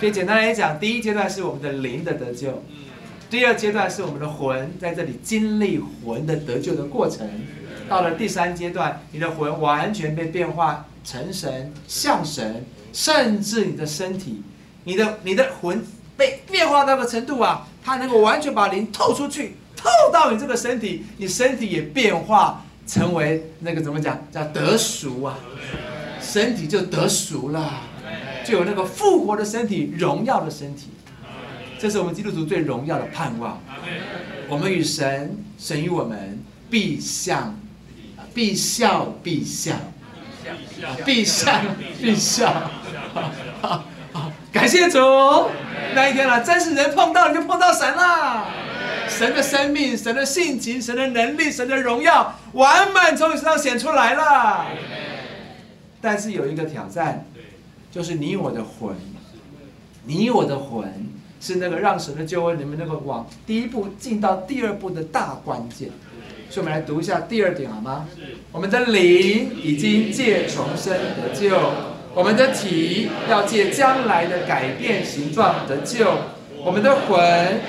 所以简单来讲，第一阶段是我们的灵的得救，第二阶段是我们的魂在这里经历魂的得救的过程。到了第三阶段，你的魂完全被变化成神，像神，甚至你的身体，你的你的魂被变化到的程度啊，它能够完全把灵透出去，透到你这个身体，你身体也变化成为那个怎么讲，叫得熟啊，身体就得熟了，就有那个复活的身体，荣耀的身体，这是我们基督徒最荣耀的盼望。我们与神，神与我们必相。必笑必笑，必笑必笑，感谢主！那一天了，真是人碰到你就碰到神啦，神的生命、神的性情、神的能力、神的荣耀，完满从你身上显出来了。但是有一个挑战，就是你我的魂，你我的魂是那个让神的救恩你们那个往第一步进到第二步的大关键。所以，我们来读一下第二点好吗？我们的灵已经借重生得救，我们的体要借将来的改变形状得救，我们的魂。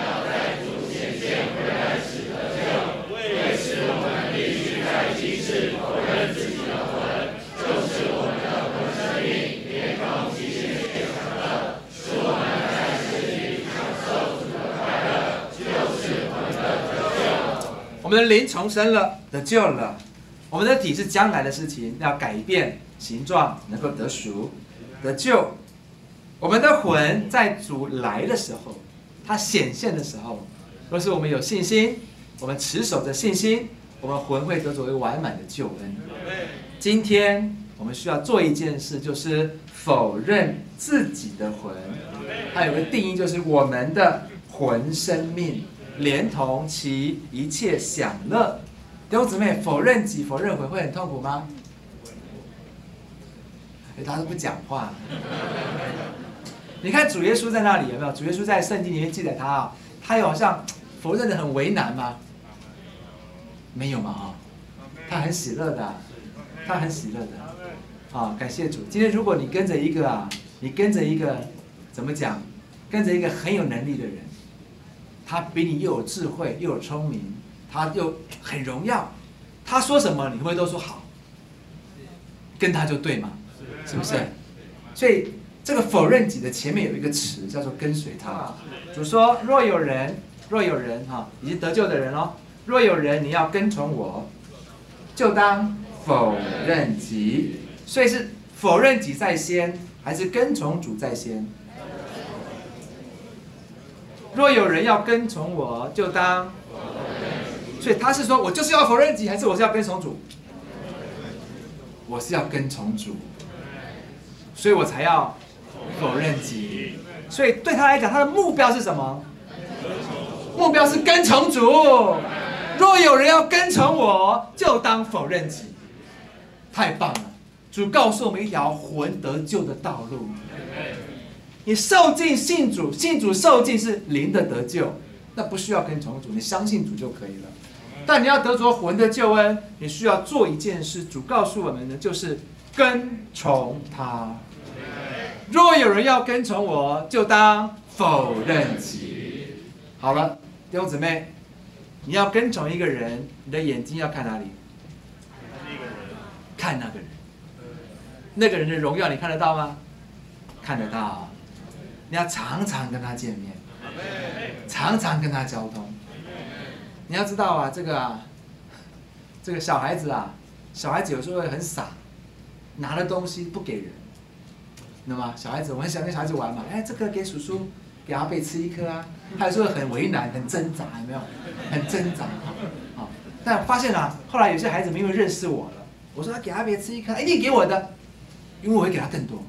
们灵重生了，得救了。我们的体是将来的事情，要改变形状，能够得赎、得救。我们的魂在主来的时候，它显现的时候，若是我们有信心，我们持守着信心，我们魂会得作为完满的救恩。今天我们需要做一件事，就是否认自己的魂。它有个定义，就是我们的魂生命。连同其一切享乐，弟兄姊妹，否认己、否认悔会很痛苦吗？哎，他都不讲话。你看主耶稣在那里有没有？主耶稣在圣经里面记载他啊，他有好像否认的很为难吗？没有嘛啊，他很喜乐的，他很喜乐的。啊，感谢主！今天如果你跟着一个啊，你跟着一个怎么讲？跟着一个很有能力的人。他比你又有智慧又有聪明，他又很荣耀，他说什么你会都说好？跟他就对嘛，是不是？所以这个否认己的前面有一个词叫做跟随他。主说：若有人，若有人哈，已经得救的人哦，若有人你要跟从我，就当否认己。所以是否认己在先，还是跟从主在先？若有人要跟从我，就当。所以他是说，我就是要否认己，还是我是要跟从主？我是要跟从主，所以我才要否认己。所以对他来讲，他的目标是什么？目标是跟从主。若有人要跟从我，就当否认己。太棒了！主告诉我们一条魂得救的道路。你受尽信主，信主受尽是灵的得救，那不需要跟从主，你相信主就可以了。但你要得着魂的救恩，你需要做一件事。主告诉我们的就是跟从他。若有人要跟从我，就当否认己。好了，弟兄姊妹，你要跟从一个人，你的眼睛要看哪里？看那个人。那个人的荣耀你看得到吗？看得到。你要常常跟他见面，常常跟他交通。你要知道啊，这个啊，这个小孩子啊，小孩子有时候会很傻，拿了东西不给人，知道吗？小孩子，我很喜欢跟小孩子玩嘛。哎，这个给叔叔，给阿贝吃一颗啊。他有时候很为难，很挣扎，有没有？很挣扎。好，但发现啊，后来有些孩子们因为认识我了，我说他给阿贝吃一颗，哎，你给我的，因为我会给他更多。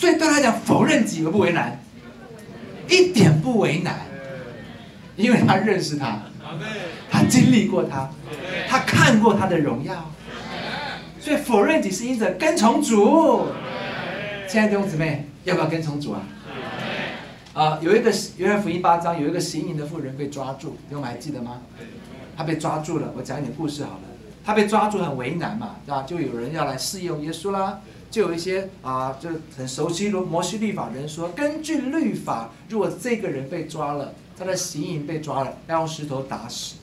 所以对他讲，否认己而不为难，一点不为难，因为他认识他，他经历过他，他看过他的荣耀，所以否认己是因着跟从主。亲爱的弟兄姊妹，要不要跟从主啊？啊，有一个约翰福音八章有一个行淫的妇人被抓住，你们还记得吗？他被抓住了，我讲一点故事好了。他被抓住很为难嘛，对吧？就有人要来试用耶稣啦。就有一些啊，就是很熟悉摩西律法的人说，根据律法，如果这个人被抓了，他的行淫被抓了，要用石头打死。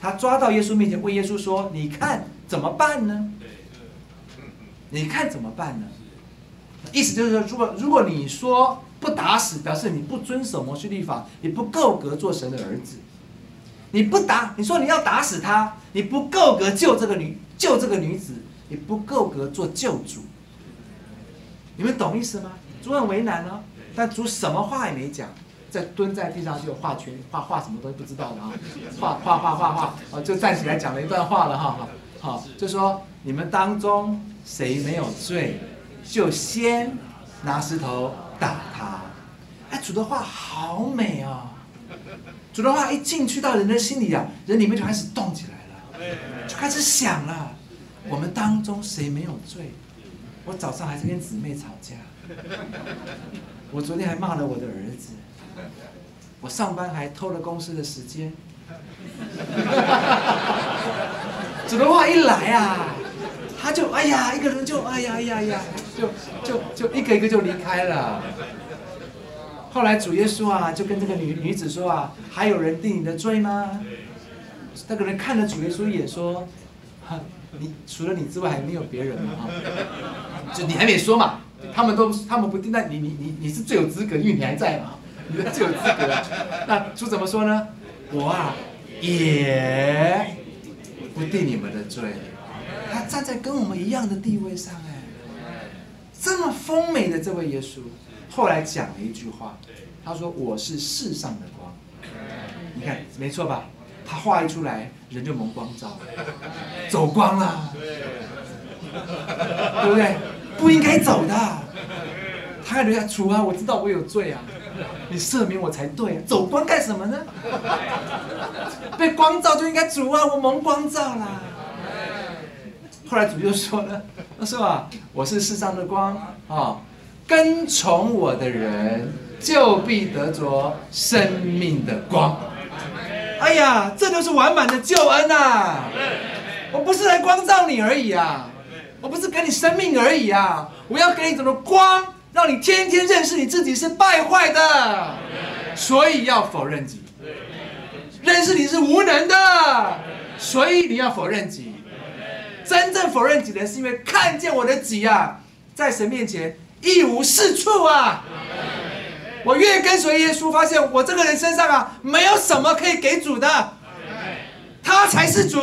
他抓到耶稣面前，问耶稣说：“你看怎么办呢？你看怎么办呢？”意思就是说，如果如果你说不打死，表示你不遵守摩西律法，你不够格做神的儿子。你不打，你说你要打死他，你不够格救这个女救这个女子，你不够格做救主。你们懂意思吗？主很为难哦，但主什么话也没讲，在蹲在地上就画圈画画什么东西不知道了啊，画画画画画，哦就站起来讲了一段话了哈，好就说你们当中谁没有罪，就先拿石头打他。哎，主的话好美哦！主的话一进去到人的心里啊，人里面就开始动起来了，就开始想了，我们当中谁没有罪？我早上还在跟姊妹吵架，我昨天还骂了我的儿子，我上班还偷了公司的时间。主的话一来啊，他就哎呀，一个人就哎呀呀呀，就就就一个一个就离开了。后来主耶稣啊，就跟这个女女子说啊，还有人定你的罪吗？那个人看了主耶稣一眼说，你除了你之外还没有别人吗？就你还没说嘛，他们都他们不定，那你你你你是最有资格，因为你还在嘛，你最有资格。那主怎么说呢？我啊也不定你们的罪。他站在跟我们一样的地位上哎，这么丰美的这位耶稣，后来讲了一句话，他说我是世上的光。你看没错吧？他话一出来，人就蒙光照，走光了，对不对？不应该走的，他还留下主啊！我知道我有罪啊，你赦免我才对！走光干什么呢？被光照就应该主啊！我蒙光照啦。后来主就说了，他说啊，我是世上的光啊，跟从我的人就必得着生命的光。哎呀，这就是完满的救恩呐！我不是来光照你而已啊，我不是给你生命而已啊，我要给你怎么光，让你天天认识你自己是败坏的，所以要否认己；认识你是无能的，所以你要否认己。真正否认己的人，是因为看见我的己啊，在神面前一无是处啊。我越跟随耶稣，发现我这个人身上啊，没有什么可以给主的，他才是主。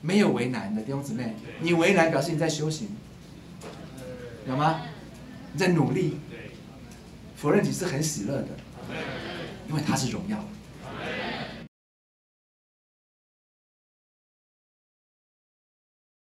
没有为难的弟兄姊妹，你为难表示你在修行，有吗？你在努力，否认你是很喜乐的，因为他是荣耀。